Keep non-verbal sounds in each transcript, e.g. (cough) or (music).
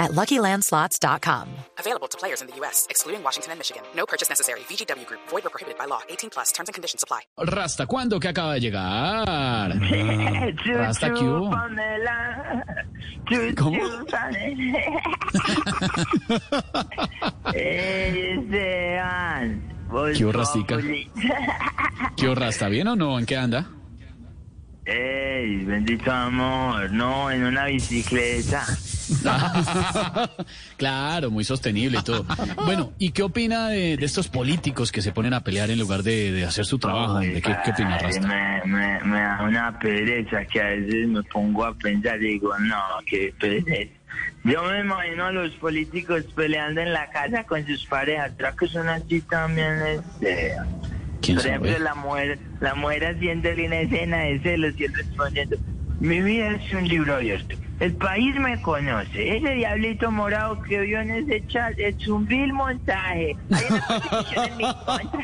at LuckyLandSlots.com. Available to players in the U.S., excluding Washington and Michigan. No purchase necessary. VGW Group. Void or prohibited by law. 18 plus. Terms and conditions apply. Rasta, ¿cuándo que acaba de llegar? (laughs) Rasta, ¿qué hubo? ¿Cómo? (laughs) ¿Qué hubo, Rastica? ¿Qué hubo, Rasta? ¿Bien o no? ¿En qué anda? Ey, bendito amor. No, en una bicicleta. (laughs) claro, muy sostenible y todo. Bueno, ¿y qué opina de, de estos políticos que se ponen a pelear en lugar de, de hacer su trabajo? hombre? ¿Qué, qué opina, Ay, Rasta? Me, me, me da una pereza que a veces me pongo a pensar y digo, no, qué pereza. Yo me imagino a los políticos peleando en la casa con sus parejas. ¿Será que son así también? Este? ¿Quién Por ejemplo, sabe? la mujer, la mujer haciendo una escena de celos y él respondiendo, mi vida es un libro abierto. El país me conoce. Ese diablito morado que vio en ese chat es un vil montaje. Hay una constitución en mi contra.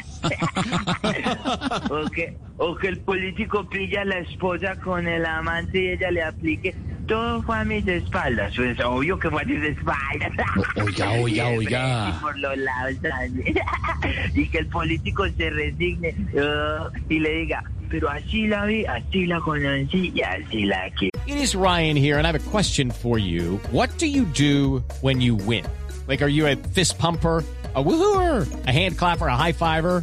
(laughs) o, que, o que el político pilla a la esposa con el amante y ella le aplique. Todo fue a mis espaldas. Pues obvio que fue a tus espaldas. O- oiga, oiga, (laughs) oiga. Y por los lados también. (laughs) y que el político se resigne uh, y le diga, pero así la vi, así la conocí y así la. It is Ryan here, and I have a question for you. What do you do when you win? Like, are you a fist pumper? A woohooer, a hand clapper, a high fiver.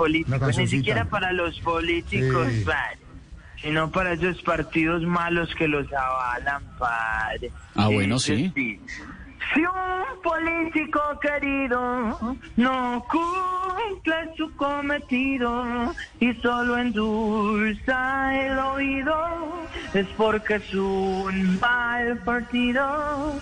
políticos, ni siquiera para los políticos, padre, sino para esos partidos malos que los avalan, padre. Ah, bueno, sí. Si un político querido no cumple su cometido y solo endulza el oído, es porque es un mal partido.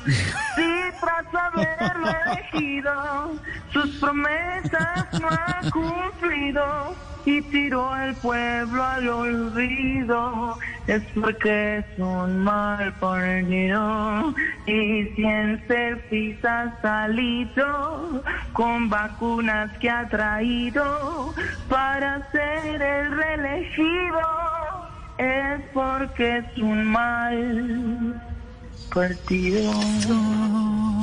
Si tras haberlo elegido, sus promesas no ha cumplido y tiró al pueblo al olvido, es porque es un mal partido. Y si en selfies ha salido con vacunas que ha traído para ser el reelegido, es porque es un mal partido.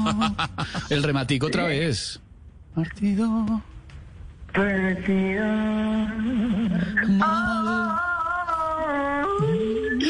(laughs) El rematico otra vez. Partido. Partido. Rastica,